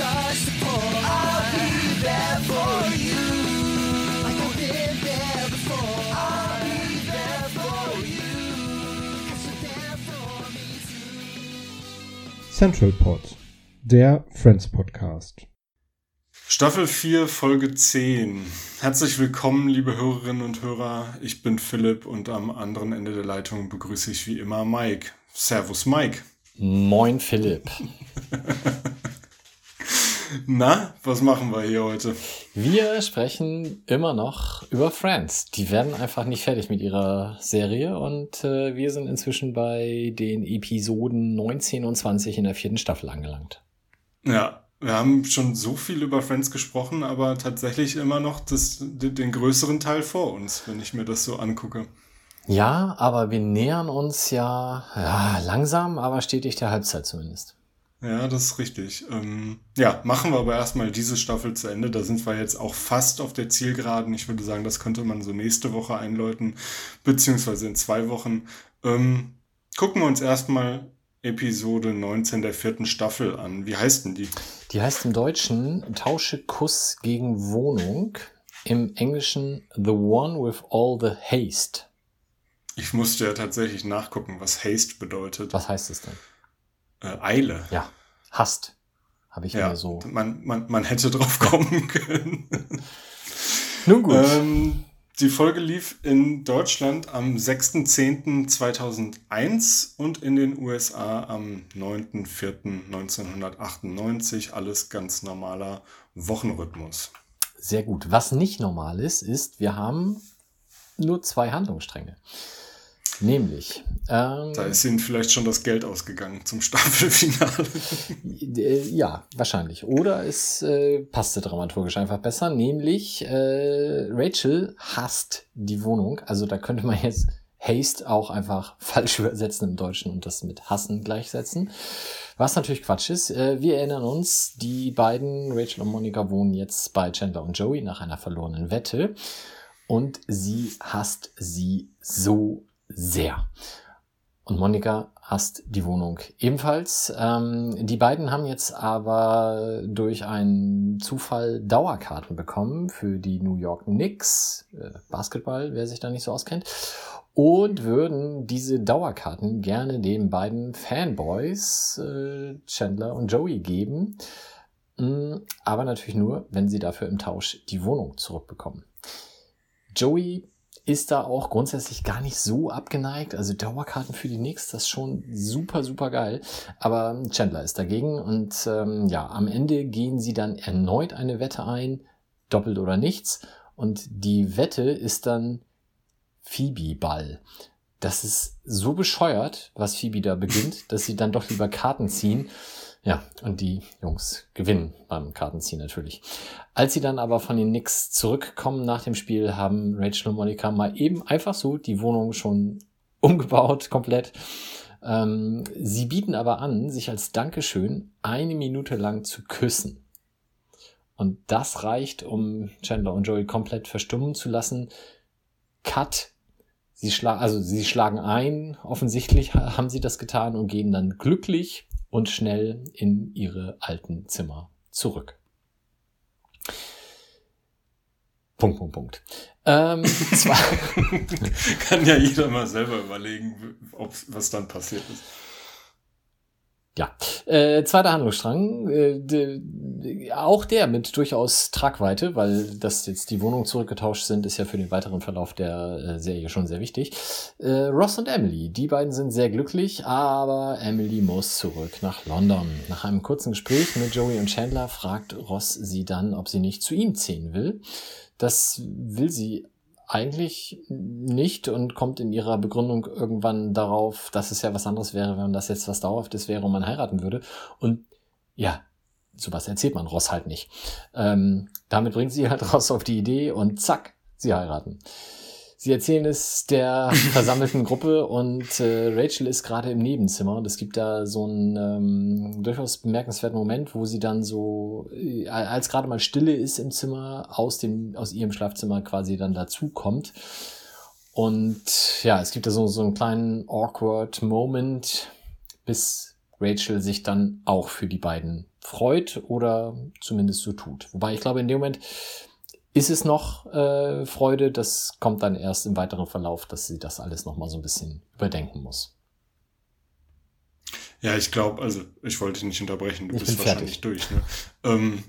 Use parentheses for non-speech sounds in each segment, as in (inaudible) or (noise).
When the rain starts to pour, I'll be there for you. Like I've been there before. I'll be there for you. 'Cause you're there for me too. Central Pod, der Friends Podcast. Staffel 4, Folge 10. Herzlich willkommen, liebe Hörerinnen und Hörer. Ich bin Philipp und am anderen Ende der Leitung begrüße ich wie immer Mike. Servus, Mike. Moin Philipp. (laughs) Na, was machen wir hier heute? Wir sprechen immer noch über Friends. Die werden einfach nicht fertig mit ihrer Serie und äh, wir sind inzwischen bei den Episoden 19 und 20 in der vierten Staffel angelangt. Ja, wir haben schon so viel über Friends gesprochen, aber tatsächlich immer noch das, den größeren Teil vor uns, wenn ich mir das so angucke. Ja, aber wir nähern uns ja, ja langsam, aber stetig der Halbzeit zumindest. Ja, das ist richtig. Ähm, ja, machen wir aber erstmal diese Staffel zu Ende. Da sind wir jetzt auch fast auf der Zielgeraden. Ich würde sagen, das könnte man so nächste Woche einläuten, beziehungsweise in zwei Wochen. Ähm, gucken wir uns erstmal Episode 19 der vierten Staffel an. Wie heißt denn die? Die heißt im Deutschen Tausche Kuss gegen Wohnung, im Englischen The One with All the Haste. Ich musste ja tatsächlich nachgucken, was Haste bedeutet. Was heißt es denn? Äh, Eile. Ja, Hast. Habe ich Ja, mir so. man, man, man hätte (laughs) drauf kommen können. (laughs) Nun gut. Ähm, die Folge lief in Deutschland am 6.10.2001 und in den USA am 9.04.1998. Alles ganz normaler Wochenrhythmus. Sehr gut. Was nicht normal ist, ist, wir haben nur zwei Handlungsstränge. Nämlich, ähm, Da ist ihnen vielleicht schon das Geld ausgegangen zum Staffelfinale. (laughs) äh, ja, wahrscheinlich. Oder es äh, passte dramaturgisch einfach besser. Nämlich, äh, Rachel hasst die Wohnung. Also da könnte man jetzt Haste auch einfach (laughs) falsch übersetzen im Deutschen und das mit hassen gleichsetzen. Was natürlich Quatsch ist. Äh, wir erinnern uns, die beiden, Rachel und Monica, wohnen jetzt bei Chandler und Joey nach einer verlorenen Wette. Und sie hasst sie so sehr. Und Monika hasst die Wohnung ebenfalls. Ähm, die beiden haben jetzt aber durch einen Zufall Dauerkarten bekommen für die New York Knicks, äh, Basketball, wer sich da nicht so auskennt, und würden diese Dauerkarten gerne den beiden Fanboys äh, Chandler und Joey geben. Mm, Aber natürlich nur, wenn sie dafür im Tausch die Wohnung zurückbekommen. Joey ist da auch grundsätzlich gar nicht so abgeneigt. Also Dauerkarten für die Knicks, das ist schon super, super geil. Aber Chandler ist dagegen und ähm, ja, am Ende gehen sie dann erneut eine Wette ein, doppelt oder nichts. Und die Wette ist dann Phoebe-Ball. Das ist so bescheuert, was Phoebe da beginnt, dass sie dann doch lieber Karten ziehen. Ja, und die Jungs gewinnen beim Kartenziehen natürlich. Als sie dann aber von den Knicks zurückkommen nach dem Spiel, haben Rachel und Monica mal eben einfach so die Wohnung schon (laughs) umgebaut, komplett. Ähm, sie bieten aber an, sich als Dankeschön eine Minute lang zu küssen. Und das reicht, um Chandler und Joey komplett verstummen zu lassen. Cut. Sie schlagen, also sie schlagen ein, offensichtlich ha- haben sie das getan und gehen dann glücklich und schnell in ihre alten Zimmer zurück. Punkt, Punkt, Punkt. Ähm, (laughs) zwar, Kann ja jeder mal selber überlegen, ob, was dann passiert ist. Ja, äh, zweiter Handlungsstrang, äh, auch der mit durchaus Tragweite, weil dass jetzt die Wohnungen zurückgetauscht sind, ist ja für den weiteren Verlauf der äh, Serie schon sehr wichtig. Äh, Ross und Emily, die beiden sind sehr glücklich, aber Emily muss zurück nach London. Nach einem kurzen Gespräch mit Joey und Chandler fragt Ross sie dann, ob sie nicht zu ihm ziehen will. Das will sie eigentlich nicht und kommt in ihrer Begründung irgendwann darauf, dass es ja was anderes wäre, wenn das jetzt was Dauerhaftes wäre und man heiraten würde. Und ja, sowas erzählt man Ross halt nicht. Ähm, damit bringt sie halt (laughs) Ross auf die Idee und zack, sie heiraten. Sie erzählen es der (laughs) versammelten Gruppe und äh, Rachel ist gerade im Nebenzimmer und es gibt da so einen ähm, durchaus bemerkenswerten Moment, wo sie dann so, äh, als gerade mal Stille ist im Zimmer, aus dem aus ihrem Schlafzimmer quasi dann dazu kommt. Und ja, es gibt da so, so einen kleinen awkward Moment, bis Rachel sich dann auch für die beiden freut oder zumindest so tut. Wobei ich glaube, in dem Moment ist es noch äh, Freude. Das kommt dann erst im weiteren Verlauf, dass sie das alles noch mal so ein bisschen überdenken muss. Ja, ich glaube, also ich wollte dich nicht unterbrechen, du ich bist wahrscheinlich durch. Ne? Ähm,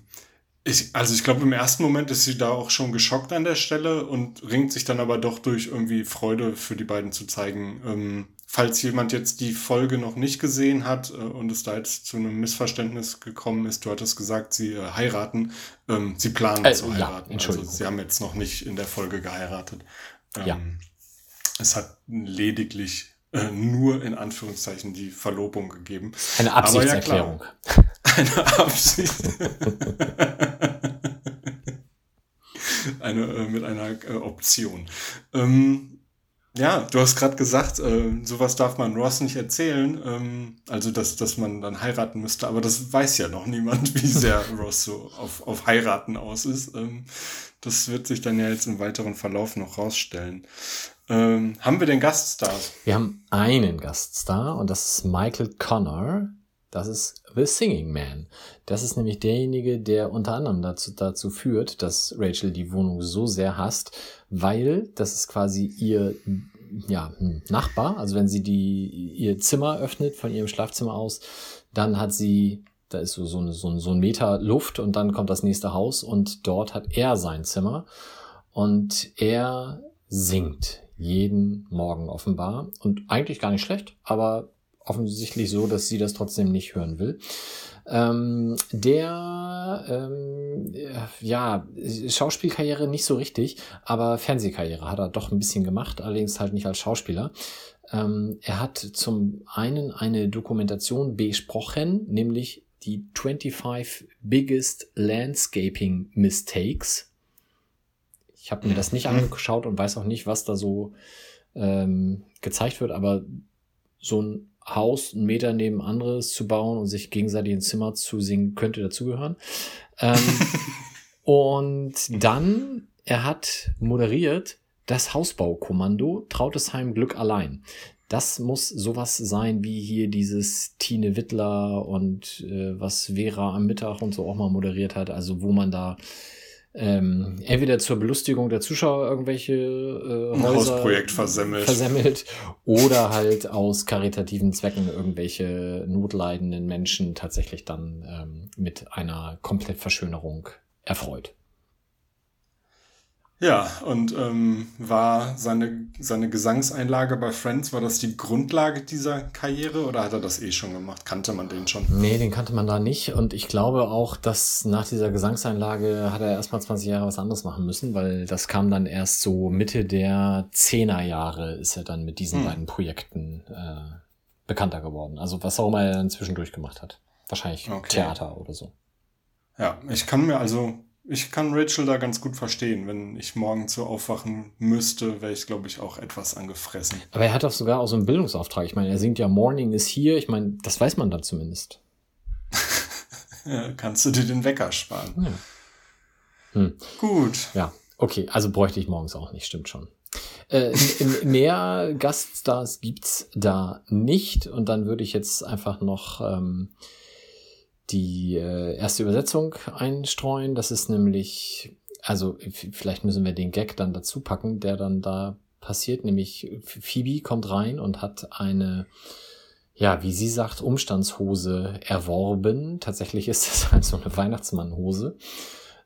ich, also ich glaube, im ersten Moment ist sie da auch schon geschockt an der Stelle und ringt sich dann aber doch durch irgendwie Freude für die beiden zu zeigen. Ähm, falls jemand jetzt die Folge noch nicht gesehen hat äh, und es da jetzt zu einem Missverständnis gekommen ist, du hattest gesagt, sie äh, heiraten. Ähm, sie planen äh, zu heiraten. Ja, also sie haben jetzt noch nicht in der Folge geheiratet. Ähm, ja. Es hat lediglich äh, nur in Anführungszeichen die Verlobung gegeben. Eine Absichtserklärung. Ja, (laughs) Eine Absicht. (laughs) eine äh, mit einer äh, Option. Ähm, ja, du hast gerade gesagt, äh, sowas darf man Ross nicht erzählen, ähm, also dass, dass man dann heiraten müsste, aber das weiß ja noch niemand, (laughs) wie sehr (laughs) Ross so auf, auf Heiraten aus ist. Ähm, das wird sich dann ja jetzt im weiteren Verlauf noch rausstellen. Ähm, haben wir den Gaststars? Wir haben einen Gaststar und das ist Michael Connor. Das ist The Singing Man. Das ist nämlich derjenige, der unter anderem dazu, dazu führt, dass Rachel die Wohnung so sehr hasst, weil das ist quasi ihr ja, Nachbar. Also wenn sie die, ihr Zimmer öffnet von ihrem Schlafzimmer aus, dann hat sie, da ist so, so, so, so ein Meter Luft und dann kommt das nächste Haus und dort hat er sein Zimmer und er singt jeden Morgen offenbar und eigentlich gar nicht schlecht, aber offensichtlich so, dass sie das trotzdem nicht hören will. Ähm, der, ähm, ja, Schauspielkarriere nicht so richtig, aber Fernsehkarriere hat er doch ein bisschen gemacht, allerdings halt nicht als Schauspieler. Ähm, er hat zum einen eine Dokumentation besprochen, nämlich die 25 Biggest Landscaping Mistakes. Ich habe mir das nicht mhm. angeschaut und weiß auch nicht, was da so ähm, gezeigt wird, aber so ein Haus einen Meter neben anderes zu bauen und sich gegenseitig ins Zimmer zu singen, könnte dazugehören. Ähm, (laughs) und dann, er hat moderiert das Hausbaukommando Trautesheim Glück allein. Das muss sowas sein wie hier dieses Tine Wittler und äh, was Vera am Mittag und so auch mal moderiert hat. Also wo man da ähm, entweder zur Belustigung der Zuschauer irgendwelche äh, Häuser Hausprojekt versemmelt. versemmelt oder halt aus karitativen Zwecken irgendwelche notleidenden Menschen tatsächlich dann ähm, mit einer komplett Verschönerung erfreut. Ja, und ähm, war seine, seine Gesangseinlage bei Friends, war das die Grundlage dieser Karriere oder hat er das eh schon gemacht? Kannte man den schon? Nee, den kannte man da nicht. Und ich glaube auch, dass nach dieser Gesangseinlage hat er erstmal 20 Jahre was anderes machen müssen, weil das kam dann erst so Mitte der Zehnerjahre ist er dann mit diesen hm. beiden Projekten äh, bekannter geworden. Also was auch immer er dann zwischendurch gemacht hat. Wahrscheinlich okay. Theater oder so. Ja, ich kann mir also ich kann Rachel da ganz gut verstehen. Wenn ich morgen zu aufwachen müsste, wäre ich, glaube ich, auch etwas angefressen. Aber er hat doch sogar auch so einen Bildungsauftrag. Ich meine, er singt ja Morning is here. Ich meine, das weiß man dann zumindest. (laughs) ja, kannst du dir den Wecker sparen. Ja. Hm. Gut. Ja, okay. Also bräuchte ich morgens auch nicht, stimmt schon. Äh, mehr Gaststars gibt's da nicht. Und dann würde ich jetzt einfach noch ähm, die äh, erste Übersetzung einstreuen. Das ist nämlich, also vielleicht müssen wir den Gag dann dazu packen, der dann da passiert. Nämlich Phoebe kommt rein und hat eine, ja, wie sie sagt, Umstandshose erworben. Tatsächlich ist das (laughs) halt so eine Weihnachtsmannhose.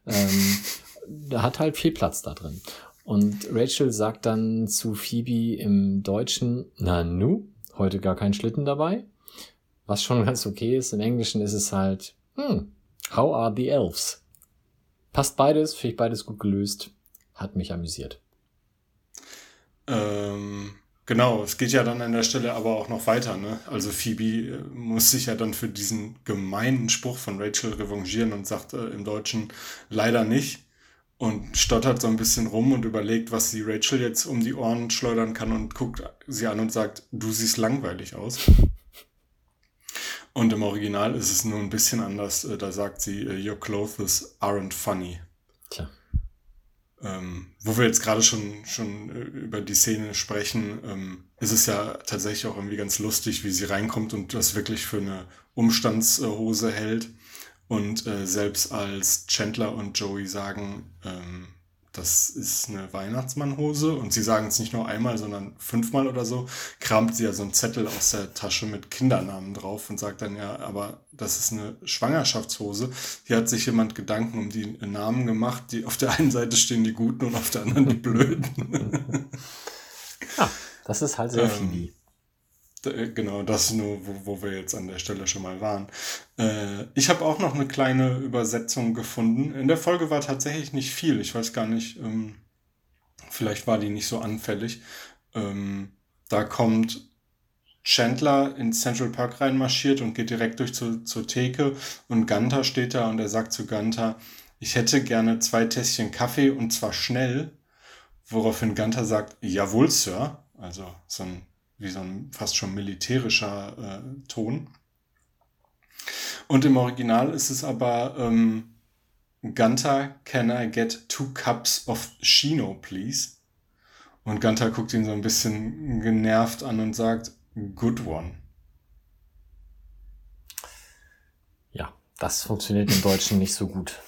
Ähm, da hat halt viel Platz da drin. Und Rachel sagt dann zu Phoebe im Deutschen, na nu, heute gar kein Schlitten dabei was schon ganz okay ist. Im Englischen ist es halt, hm, how are the elves? Passt beides, finde ich beides gut gelöst. Hat mich amüsiert. Ähm, Genau, es geht ja dann an der Stelle aber auch noch weiter. Ne? Also Phoebe äh, muss sich ja dann für diesen gemeinen Spruch von Rachel revanchieren und sagt äh, im Deutschen leider nicht und stottert so ein bisschen rum und überlegt, was sie Rachel jetzt um die Ohren schleudern kann und guckt sie an und sagt, du siehst langweilig aus. Und im Original ist es nur ein bisschen anders. Äh, da sagt sie, äh, your clothes aren't funny. Tja. Ähm, wo wir jetzt gerade schon, schon äh, über die Szene sprechen, ähm, ist es ja tatsächlich auch irgendwie ganz lustig, wie sie reinkommt und das wirklich für eine Umstandshose hält. Und äh, selbst als Chandler und Joey sagen, ähm, das ist eine Weihnachtsmannhose und sie sagen es nicht nur einmal, sondern fünfmal oder so, kramt sie ja so einen Zettel aus der Tasche mit Kindernamen drauf und sagt dann ja, aber das ist eine Schwangerschaftshose. Hier hat sich jemand Gedanken um die Namen gemacht, die auf der einen Seite stehen die Guten und auf der anderen die Blöden. ja, das ist halt sehr ähm, Phoebe. Äh, genau, das nur, wo, wo wir jetzt an der Stelle schon mal waren. Äh, ich habe auch noch eine kleine Übersetzung gefunden. In der Folge war tatsächlich nicht viel. Ich weiß gar nicht, ähm, vielleicht war die nicht so anfällig. Ähm, da kommt Chandler in Central Park reinmarschiert und geht direkt durch zu, zur Theke und Gunther steht da und er sagt zu Gunther, ich hätte gerne zwei Tässchen Kaffee und zwar schnell, woraufhin Gunther sagt, jawohl, Sir. Also so ein wie so ein fast schon militärischer äh, Ton. Und im Original ist es aber ähm, Gunter, can I get two cups of Chino, please? Und Gunter guckt ihn so ein bisschen genervt an und sagt, good one. Ja, das funktioniert im Deutschen nicht so gut.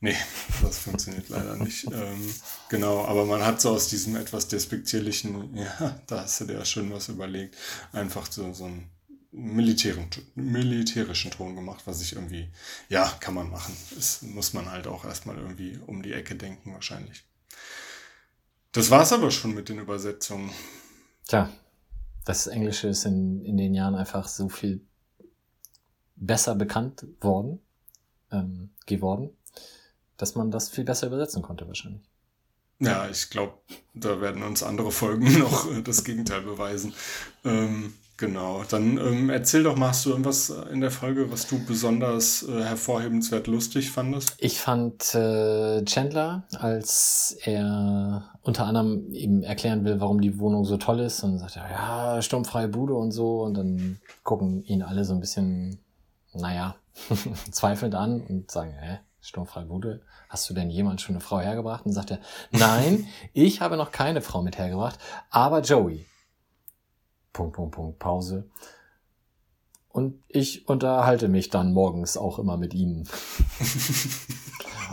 Nee, (laughs) das funktioniert leider nicht. Ähm, genau, aber man hat so aus diesem etwas despektierlichen, ja, da hast du dir ja schon was überlegt, einfach so, so einen militärischen, militärischen Ton gemacht, was ich irgendwie, ja, kann man machen. Das muss man halt auch erstmal irgendwie um die Ecke denken, wahrscheinlich. Das war's aber schon mit den Übersetzungen. Tja, das Englische ist in, in den Jahren einfach so viel besser bekannt worden, ähm, geworden dass man das viel besser übersetzen konnte wahrscheinlich. Ja, ich glaube, da werden uns andere Folgen (laughs) noch das Gegenteil beweisen. Ähm, genau, dann ähm, erzähl doch mal, hast du irgendwas in der Folge, was du besonders äh, hervorhebenswert lustig fandest? Ich fand äh, Chandler, als er unter anderem eben erklären will, warum die Wohnung so toll ist und sagt, ja, sturmfreie Bude und so und dann gucken ihn alle so ein bisschen, naja, (laughs) zweifelnd an und sagen, hä, sturmfreie Bude? hast du denn jemand schon eine Frau hergebracht? Und sagt er, nein, (laughs) ich habe noch keine Frau mit hergebracht, aber Joey. Punkt, Punkt, Punkt, Pause. Und ich unterhalte mich dann morgens auch immer mit ihnen. (laughs)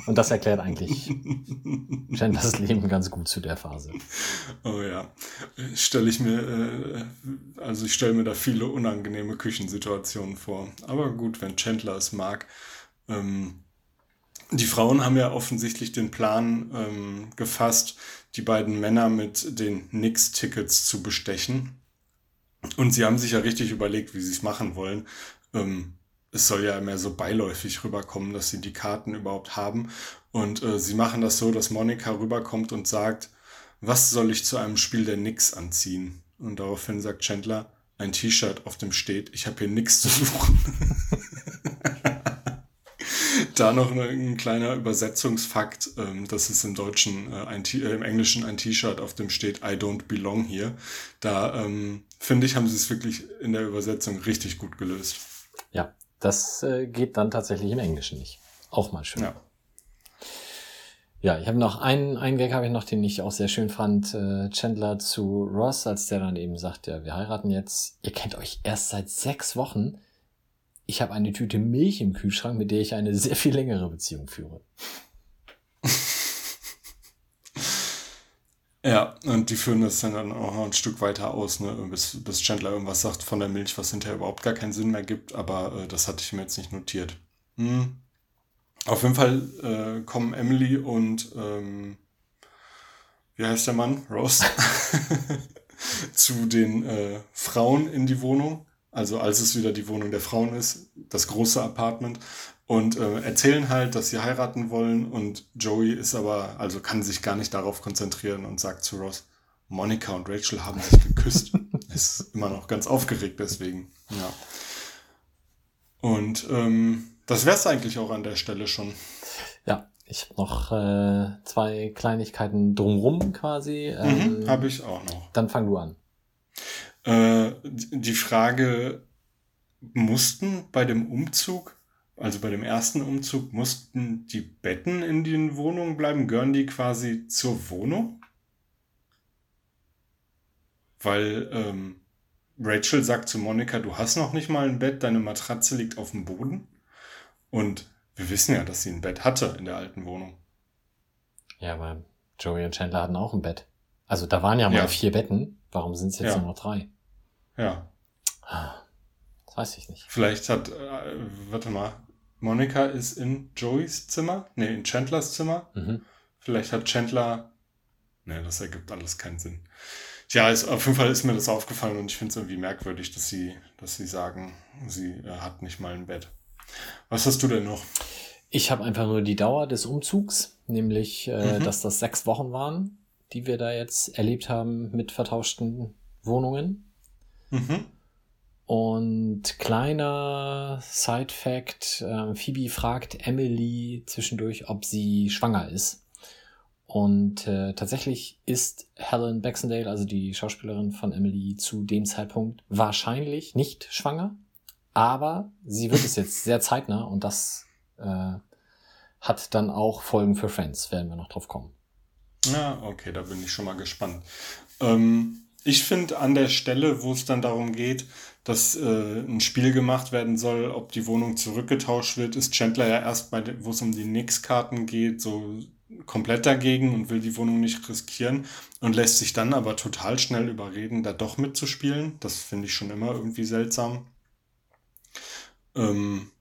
Und das erklärt eigentlich Chandlers Leben ganz gut zu der Phase. Oh ja, stelle ich mir, äh, also ich stelle mir da viele unangenehme Küchensituationen vor. Aber gut, wenn Chandler es mag. Ähm, die Frauen haben ja offensichtlich den Plan ähm, gefasst, die beiden Männer mit den Nix-Tickets zu bestechen. Und sie haben sich ja richtig überlegt, wie sie es machen wollen. Ähm, es soll ja mehr so beiläufig rüberkommen, dass sie die Karten überhaupt haben. Und äh, sie machen das so, dass Monika rüberkommt und sagt, was soll ich zu einem Spiel der Nix anziehen? Und daraufhin sagt Chandler, ein T-Shirt, auf dem steht, ich habe hier nichts zu suchen. (laughs) Da noch ein kleiner Übersetzungsfakt, ähm, dass es im Deutschen, äh, ein äh, im Englischen ein T-Shirt, auf dem steht I don't belong here. Da ähm, finde ich, haben sie es wirklich in der Übersetzung richtig gut gelöst. Ja, das äh, geht dann tatsächlich im Englischen nicht. Auch mal schön. Ja. Ja, ich habe noch einen, einen Gag habe ich noch, den ich auch sehr schön fand. Äh, Chandler zu Ross, als der dann eben sagt, ja, wir heiraten jetzt. Ihr kennt euch erst seit sechs Wochen ich habe eine Tüte Milch im Kühlschrank, mit der ich eine sehr viel längere Beziehung führe. (laughs) Ja, und die führen das dann auch noch ein Stück weiter aus, ne, bis, bis Chandler irgendwas sagt von der Milch, was hinterher überhaupt gar keinen Sinn mehr gibt, aber äh, das hatte ich mir jetzt nicht notiert. Hm. Auf jeden Fall äh, kommen Emily und ähm, wie heißt der Mann? Rose (laughs) zu den äh, Frauen in die Wohnung also als es wieder die Wohnung der Frauen ist, das große Apartment und äh, erzählen halt, dass sie heiraten wollen und Joey ist aber, also kann sich gar nicht darauf konzentrieren und sagt zu Ross, Monika und Rachel haben sich geküsst. (laughs) ist immer noch ganz aufgeregt deswegen. Ja. Und ähm, das wäre es eigentlich auch an der Stelle schon. Ja, ich habe noch äh, zwei Kleinigkeiten drumrum quasi. Ähm, Mhm, habe ich auch noch. Dann fang du an. Äh, die Frage, mussten bei dem Umzug, also bei dem ersten Umzug, mussten die Betten in den Wohnungen bleiben? Gehören die quasi zur Wohnung? Weil ähm, Rachel sagt zu Monika, du hast noch nicht mal ein Bett, deine Matratze liegt auf dem Boden. Und wir wissen ja, dass sie ein Bett hatte in der alten Wohnung. Ja, aber Joey und Chandler hatten auch ein Bett. Also da waren ja mal Ja. vier Betten. Warum sind es jetzt Ja. nur noch drei? Ja, Das weiß ich nicht. vielleicht hat, äh, warte mal, Monika ist in Joeys Zimmer? Nee, in Chandlers Zimmer. Mhm. Vielleicht hat Chandler. Ne, das ergibt alles keinen Sinn. Tja, ist, auf jeden Fall ist mir das aufgefallen und ich finde es irgendwie merkwürdig, dass sie, dass sie sagen, sie äh, hat nicht mal ein Bett. Was hast du denn noch? Ich habe einfach nur die Dauer des Umzugs, nämlich, äh, Mhm. dass das sechs Wochen waren, die wir da jetzt erlebt haben mit vertauschten Wohnungen. Mhm. Und kleiner Side-Fact, äh, Phoebe fragt Emily zwischendurch, ob sie schwanger ist. Und äh, tatsächlich ist Helen Baxendale, also die Schauspielerin von Emily, zu dem Zeitpunkt wahrscheinlich nicht schwanger. Aber sie wird es jetzt sehr zeitnah und das äh, hat dann auch Folgen für Friends, werden wir noch drauf kommen. Ja, okay, da bin ich schon mal gespannt. Ähm, ich finde an der Stelle, wo es dann darum geht, dass äh, ein Spiel gemacht werden soll, ob die Wohnung zurückgetauscht wird, ist Chandler ja erst bei, wo es um die Knicks-Karten geht, so komplett dagegen und will die Wohnung nicht riskieren und lässt sich dann aber total schnell überreden, da doch mitzuspielen. Das finde ich schon immer irgendwie seltsam. Ähm,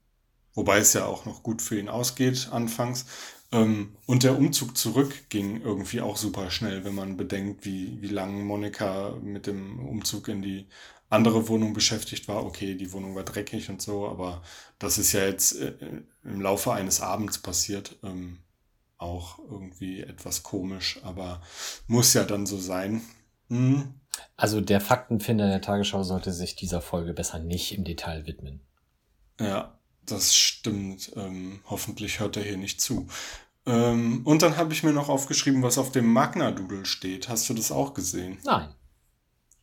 wobei es ja auch noch gut für ihn ausgeht anfangs. Ähm, und der Umzug zurück ging irgendwie auch super schnell, wenn man bedenkt, wie, wie lange Monika mit dem Umzug in die andere Wohnung beschäftigt war. Okay, die Wohnung war dreckig und so, aber das ist ja jetzt äh, im Laufe eines Abends passiert. Ähm, auch irgendwie etwas komisch, aber muss ja dann so sein. Hm. Also der Faktenfinder der Tagesschau sollte sich dieser Folge besser nicht im Detail widmen. Ja, das stimmt. Ähm, hoffentlich hört er hier nicht zu. Ähm, und dann habe ich mir noch aufgeschrieben, was auf dem Magna-Doodle steht. Hast du das auch gesehen? Nein.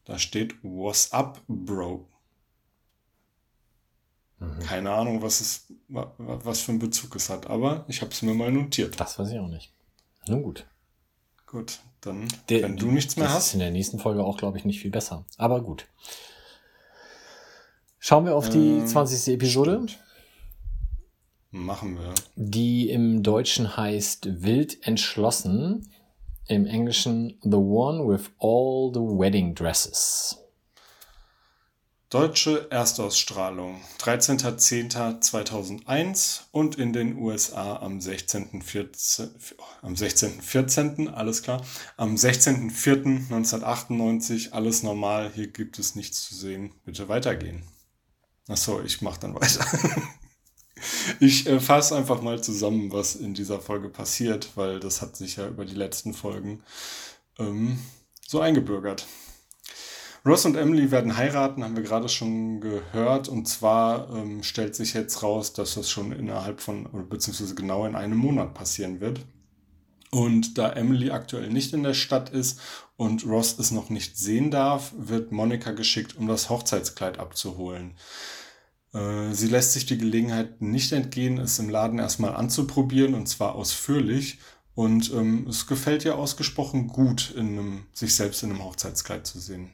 Da steht What's up, Bro? Mhm. Keine Ahnung, was es, wa- wa- was für einen Bezug es hat, aber ich habe es mir mal notiert. Das weiß ich auch nicht. Nun gut. Gut, dann, Der- wenn du nichts mehr das hast. ist in der nächsten Folge auch, glaube ich, nicht viel besser. Aber gut. Schauen wir auf die Ähm, 20. Episode, stimmt. Machen wir. die im Deutschen heißt Wild entschlossen. Im Englischen The One with All the Wedding Dresses. Deutsche Erstausstrahlung 13.10.2001 und in den USA am 16.14. am 16.14. alles klar, am 16.04.1998 alles normal, hier gibt es nichts zu sehen, bitte weitergehen. Achso, ich mach dann weiter. (laughs) Ich äh, fasse einfach mal zusammen, was in dieser Folge passiert, weil das hat sich ja über die letzten Folgen ähm, so eingebürgert. Ross und Emily werden heiraten, haben wir gerade schon gehört. Und zwar ähm, stellt sich jetzt raus, dass das schon innerhalb von, oder beziehungsweise genau in einem Monat passieren wird. Und da Emily aktuell nicht in der Stadt ist und Ross es noch nicht sehen darf, wird Monika geschickt, um das Hochzeitskleid abzuholen. Äh, Sie lässt sich die Gelegenheit nicht entgehen, es im Laden erstmal anzuprobieren und zwar ausführlich. Und ähm, es gefällt ihr ausgesprochen gut, in einem, sich selbst in einem Hochzeitskleid zu sehen.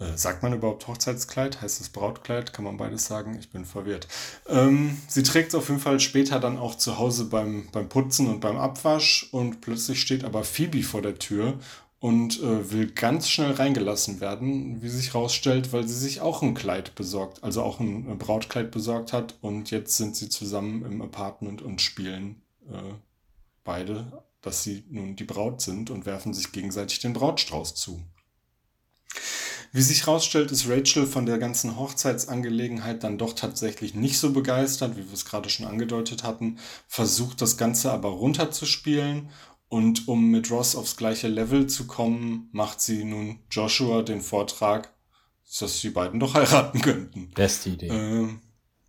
Äh, sagt man überhaupt Hochzeitskleid? Heißt es Brautkleid? Kann man beides sagen? Ich bin verwirrt. Ähm, sie trägt es auf jeden Fall später dann auch zu Hause beim, beim Putzen und beim Abwasch und plötzlich steht aber Phoebe vor der Tür und äh, will ganz schnell reingelassen werden, wie sich rausstellt, weil sie sich auch ein Kleid besorgt, also auch ein äh, Brautkleid besorgt hat und jetzt sind sie zusammen im Apartment und spielen äh, beide, dass sie nun die Braut sind und werfen sich gegenseitig den Brautstrauß zu. Wie sich herausstellt, ist Rachel von der ganzen Hochzeitsangelegenheit dann doch tatsächlich nicht so begeistert, wie wir es gerade schon angedeutet hatten, versucht das Ganze aber runterzuspielen Und um mit Ross aufs gleiche Level zu kommen, macht sie nun Joshua den Vortrag, dass die beiden doch heiraten könnten. Beste Idee. Ähm,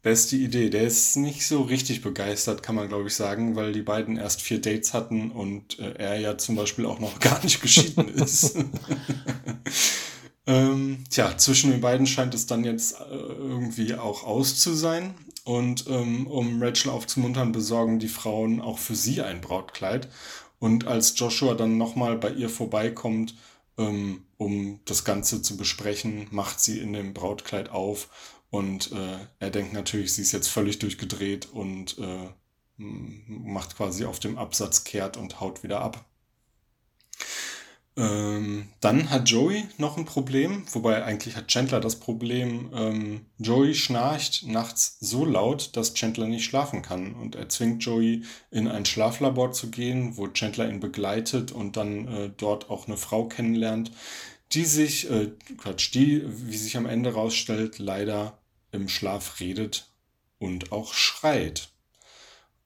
beste Idee. Der ist nicht so richtig begeistert, kann man glaube ich sagen, weil die beiden erst vier Dates hatten und äh, er ja zum Beispiel auch noch (laughs) gar nicht geschieden ist. (laughs) ähm, tja, zwischen den beiden scheint es dann jetzt äh, irgendwie auch aus zu sein. Und ähm, um Rachel aufzumuntern, besorgen die Frauen auch für sie ein Brautkleid. Und als Joshua dann nochmal bei ihr vorbeikommt, ähm, um das Ganze zu besprechen, macht sie in dem Brautkleid auf und äh, er denkt natürlich, sie ist jetzt völlig durchgedreht und äh, macht quasi auf dem Absatz kehrt und haut wieder ab. Ähm, dann hat Joey noch ein Problem, wobei eigentlich hat Chandler das Problem. Ähm, Joey schnarcht nachts so laut, dass Chandler nicht schlafen kann und er zwingt Joey in ein Schlaflabor zu gehen, wo Chandler ihn begleitet und dann äh, dort auch eine Frau kennenlernt, die sich, äh, Quatsch, die, wie sich am Ende rausstellt, leider im Schlaf redet und auch schreit.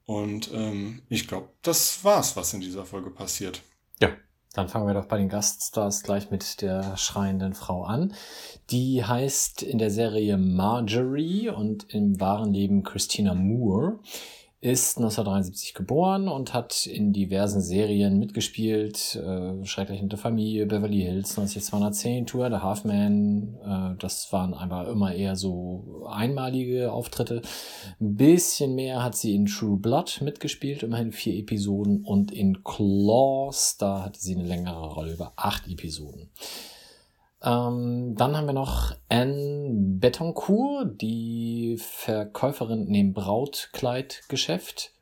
Und ähm, ich glaube, das war's, was in dieser Folge passiert. Ja, dann fangen wir doch bei den Gaststars gleich mit der schreienden Frau an. Die heißt in der Serie Marjorie und im wahren Leben Christina Moore ist 1973 geboren und hat in diversen Serien mitgespielt. Äh, Schrecklich nette Familie, Beverly Hills 90210, Tour, The Halfman. Äh, das waren einfach immer eher so einmalige Auftritte. Ein bisschen mehr hat sie in True Blood mitgespielt, immerhin vier Episoden. Und in Claws, da hatte sie eine längere Rolle über acht Episoden. Ähm, dann haben wir noch Anne Betoncourt, die Verkäuferin in dem Brautkleidgeschäft.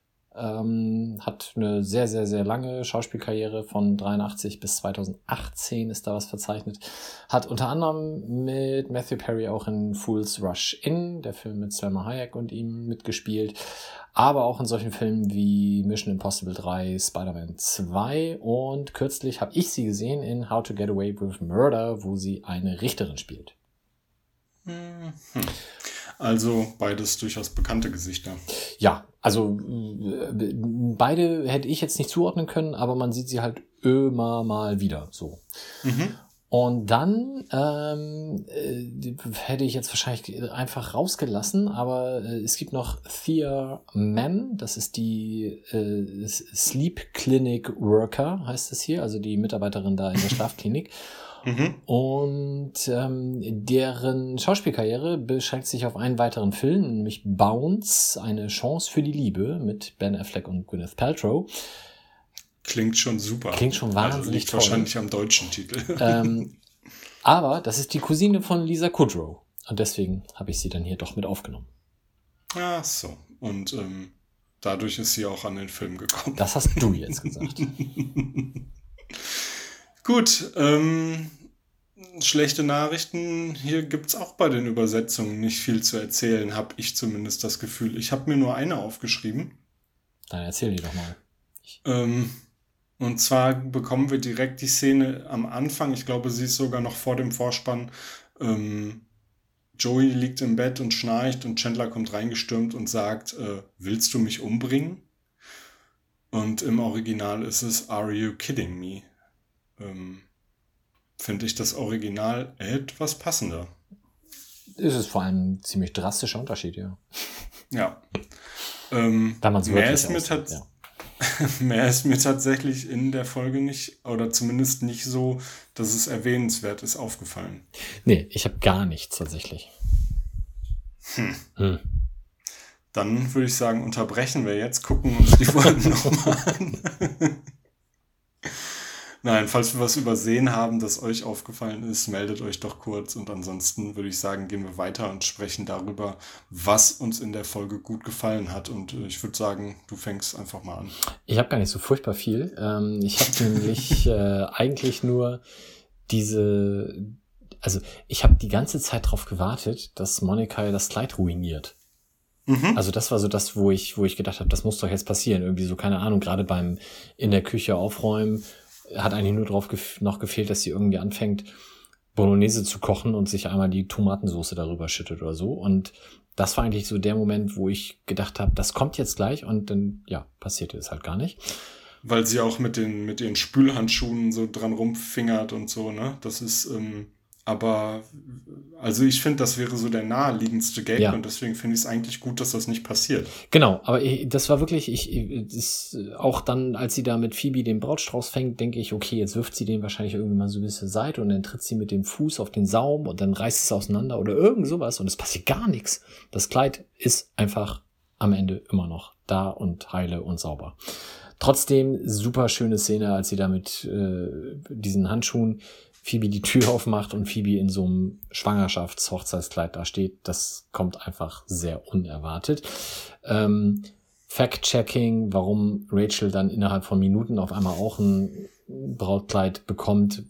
Ähm, hat eine sehr, sehr, sehr lange Schauspielkarriere von 83 bis 2018 ist da was verzeichnet. Hat unter anderem mit Matthew Perry auch in Fool's Rush In, der Film mit Selma Hayek und ihm mitgespielt aber auch in solchen Filmen wie Mission Impossible 3, Spider-Man 2 und kürzlich habe ich sie gesehen in How to Get Away with Murder, wo sie eine Richterin spielt. Mhm. Also beides durchaus bekannte Gesichter. Ja, also beide hätte ich jetzt nicht zuordnen können, aber man sieht sie halt immer mal wieder so. Mhm. Und dann ähm, äh, hätte ich jetzt wahrscheinlich einfach rausgelassen, aber äh, es gibt noch Thea Mann, das ist die äh, Sleep Clinic Worker, heißt es hier, also die Mitarbeiterin da in der (laughs) Schlafklinik. Mhm. Und ähm, deren Schauspielkarriere beschränkt sich auf einen weiteren Film, nämlich Bounce, eine Chance für die Liebe mit Ben Affleck und Gwyneth Paltrow. Klingt schon super. Klingt schon wahnsinnig also liegt toll. wahrscheinlich am deutschen Titel. (laughs) Ähm, aber das ist die Cousine von Lisa Kudrow. Und deswegen habe ich sie dann hier doch mit aufgenommen. Ach so. Und ähm, dadurch ist sie auch an den Film gekommen. Das hast du jetzt gesagt. (laughs) Gut. Ähm, schlechte Nachrichten. Hier gibt es auch bei den Übersetzungen nicht viel zu erzählen, habe ich zumindest das Gefühl. Ich habe mir nur eine aufgeschrieben. Dann erzähl die doch mal. Ähm, und zwar bekommen wir direkt die Szene am Anfang, ich glaube, sie ist sogar noch vor dem Vorspann. Ähm, Joey liegt im Bett und schnarcht und Chandler kommt reingestürmt und sagt, äh, willst du mich umbringen? Und im Original ist es, are you kidding me? Ähm, Finde ich das Original etwas passender. Ist es vor allem ein ziemlich drastischer Unterschied, ja. Ja. Ähm, da man mehr ist mir tatsächlich. Ja (laughs) Mehr ist mir tatsächlich in der Folge nicht, oder zumindest nicht so, dass es erwähnenswert ist, aufgefallen. Nee, ich habe gar nichts tatsächlich. Hm. Hm. Dann würde ich sagen, unterbrechen wir jetzt, gucken uns die Folgen (laughs) nochmal an. Nein, falls wir was übersehen haben, das euch aufgefallen ist, meldet euch doch kurz. Und ansonsten würde ich sagen, gehen wir weiter und sprechen darüber, was uns in der Folge gut gefallen hat. Und äh, ich würde sagen, du fängst einfach mal an. Ich habe gar nicht so furchtbar viel. Ähm, ich habe (laughs) nämlich äh, eigentlich nur diese, also ich habe die ganze Zeit darauf gewartet, dass Monika das Kleid ruiniert. Mhm. Also das war so das, wo ich, wo ich gedacht habe, das muss doch jetzt passieren. Irgendwie so, keine Ahnung, gerade beim in der Küche aufräumen hat eigentlich nur drauf gef noch gefehlt, dass sie irgendwie anfängt, Bolognese zu kochen und sich einmal die Tomatensauce darüber schüttet oder so. Und das war eigentlich so der Moment, wo ich gedacht habe, das kommt jetzt gleich und dann, ja, passierte es halt gar nicht. weil sie auch mit den, mit ihren Spülhandschuhen so dran rumfingert und so, ne? Das ist, ähm, aber, also ich finde, das wäre so der naheliegendste Gag Ja. und deswegen finde ich es eigentlich gut, dass das nicht passiert. Genau, aber ich, das war wirklich, ich, das, auch dann, als sie da mit Phoebe den Brautstrauß fängt, denke ich, okay, jetzt wirft sie den wahrscheinlich irgendwie mal so ein bisschen Seite und dann tritt sie mit dem Fuß auf den Saum und dann reißt es auseinander oder irgend sowas und es passiert gar nichts. Das Kleid ist einfach am Ende immer noch da und heile und sauber. Trotzdem super schöne Szene, als sie da mit äh, diesen Handschuhen Phoebe die Tür aufmacht und Phoebe in so einem Schwangerschafts-Hochzeitskleid da steht. Das kommt einfach sehr unerwartet. Ähm, Fact-Checking, warum Rachel dann innerhalb von Minuten auf einmal auch ein Brautkleid bekommt,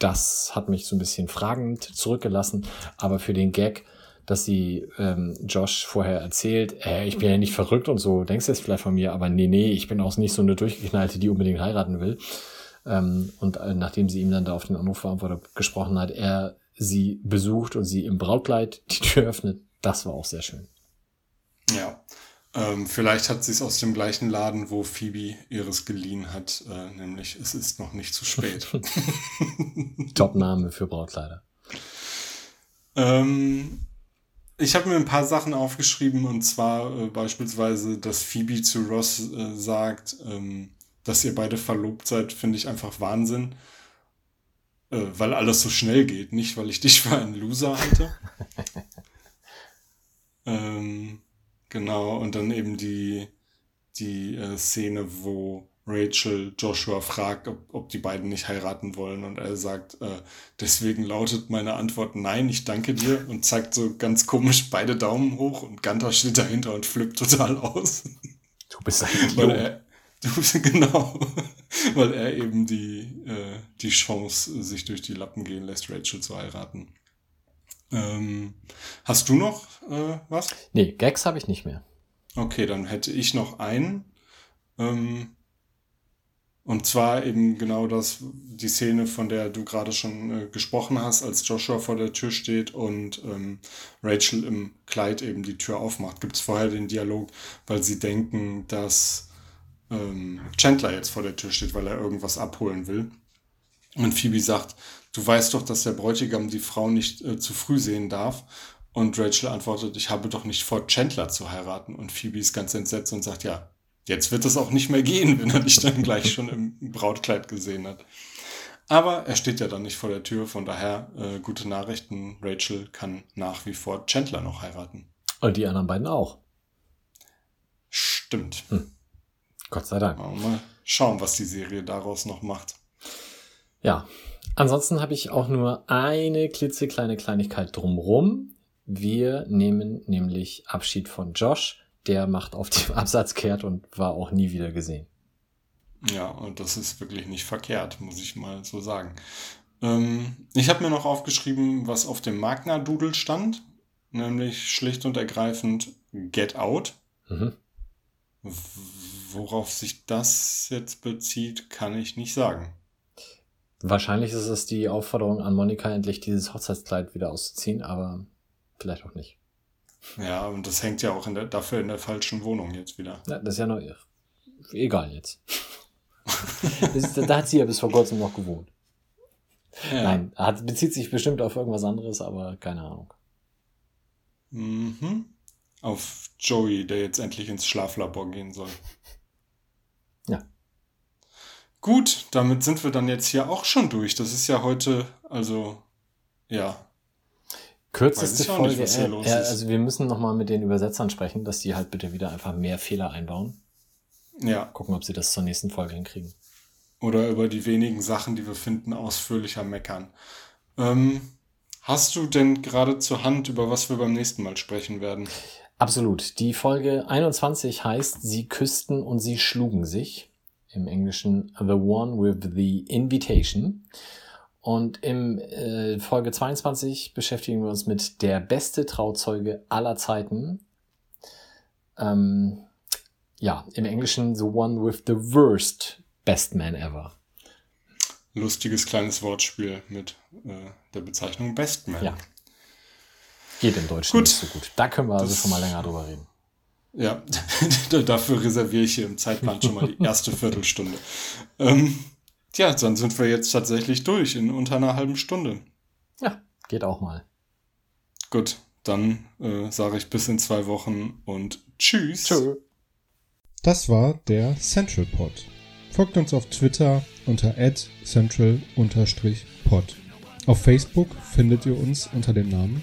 das hat mich so ein bisschen fragend zurückgelassen. Aber für den Gag, dass sie ähm, Josh vorher erzählt, äh, ich bin ja nicht verrückt und so, denkst du jetzt vielleicht von mir, aber nee, nee, ich bin auch nicht so eine Durchgeknallte, die unbedingt heiraten will. Ähm, und äh, nachdem sie ihm dann da auf den Anrufbeantworter gesprochen hat, er sie besucht und sie im Brautkleid die Tür öffnet, das war auch sehr schön. Ja. Ähm, vielleicht hat sie es aus dem gleichen Laden, wo Phoebe ihres geliehen hat, äh, nämlich es ist noch nicht zu spät. (laughs) Top-Name für Brautkleider. ähm, ich habe mir ein paar Sachen aufgeschrieben und zwar äh, beispielsweise, dass Phoebe zu Ross äh, sagt, ähm, dass ihr beide verlobt seid, finde ich einfach Wahnsinn. Äh, weil alles so schnell geht, nicht weil ich dich für einen Loser halte. (laughs) ähm, genau, und dann eben die, die äh, Szene, wo Rachel Joshua fragt, ob, ob die beiden nicht heiraten wollen und er sagt, äh, deswegen lautet meine Antwort nein, ich danke dir und zeigt so ganz komisch beide Daumen hoch und Gunther steht dahinter und flippt total aus. Du bist ein Idiot. (laughs) du, genau, weil er eben die, äh, die Chance sich durch die Lappen gehen lässt, Rachel zu heiraten. Ähm, hast du noch äh, was? Nee, Gags habe ich nicht mehr. Okay, dann hätte ich noch einen. Ähm, und zwar eben genau das, die Szene, von der du gerade schon äh, gesprochen hast, als Joshua vor der Tür steht und ähm, Rachel im Kleid eben die Tür aufmacht. Gibt es vorher den Dialog, weil sie denken, dass ähm, Chandler jetzt vor der Tür steht, weil er irgendwas abholen will. Und Phoebe sagt, du weißt doch, dass der Bräutigam die Frau nicht äh, zu früh sehen darf. Und Rachel antwortet, ich habe doch nicht vor, Chandler zu heiraten. Und Phoebe ist ganz entsetzt und sagt, ja, jetzt wird es auch nicht mehr gehen, (laughs) wenn er dich dann gleich schon im Brautkleid gesehen hat. Aber er steht ja dann nicht vor der Tür, von daher äh, gute Nachrichten. Rachel kann nach wie vor Chandler noch heiraten. Und die anderen beiden auch. Stimmt. Gott sei Dank. Mal schauen, was die Serie daraus noch macht. Ja. Ansonsten habe ich auch nur eine klitzekleine Kleinigkeit drumrum. Wir nehmen nämlich Abschied von Josh. Der macht auf dem (laughs) Absatz kehrt und war auch nie wieder gesehen. Ja, und das ist wirklich nicht verkehrt, muss ich mal so sagen. Ähm, ich habe mir noch aufgeschrieben, was auf dem Magna-Doodle stand, nämlich schlicht und ergreifend Get Out. Mhm. Worauf sich das jetzt bezieht, kann ich nicht sagen. Wahrscheinlich ist es die Aufforderung an Monika, endlich dieses Hochzeitskleid wieder auszuziehen, aber vielleicht auch nicht. Ja, und das hängt ja auch in der, dafür in der falschen Wohnung jetzt wieder. Ja, das ist ja noch egal jetzt. (laughs) ist, da hat sie ja bis vor kurzem noch gewohnt. Ja. Nein, hat, bezieht sich bestimmt auf irgendwas anderes, aber keine Ahnung. Mhm. Auf Joey, der jetzt endlich ins Schlaflabor gehen soll. Ja. Gut, damit sind wir dann jetzt hier auch schon durch. Das ist ja heute, also, ja. Kürzeste nicht, Folge. was hier äh, los äh, ist. also wir müssen nochmal mit den Übersetzern sprechen, dass die halt bitte wieder einfach mehr Fehler einbauen. Ja. Gucken, ob sie das zur nächsten Folge hinkriegen. Oder über die wenigen Sachen, die wir finden, ausführlicher meckern. Ähm, hast du denn gerade zur Hand, über was wir beim nächsten Mal sprechen werden? Absolut. Die Folge 21 heißt Sie küssten und sie schlugen sich. Im Englischen The One with the Invitation. Und im äh, Folge 22 beschäftigen wir uns mit der beste Trauzeuge aller Zeiten. Ähm, ja, im Englischen The One with the worst best man ever. Lustiges kleines Wortspiel mit äh, der Bezeichnung Bestman. Ja. Geht im Deutschen Gut. nicht so gut. Da können wir also Das- schon mal länger drüber reden. Ja, (laughs) dafür reserviere ich hier im Zeitplan schon mal die erste Viertelstunde. Ähm, ja, dann sind wir jetzt tatsächlich durch in unter einer halben Stunde. Ja, geht auch mal. Gut, dann äh, sage ich bis in zwei Wochen und tschüss. Tschö. Das war der Central Pod. Folgt uns auf Twitter unter central-pod. Auf Facebook findet ihr uns unter dem Namen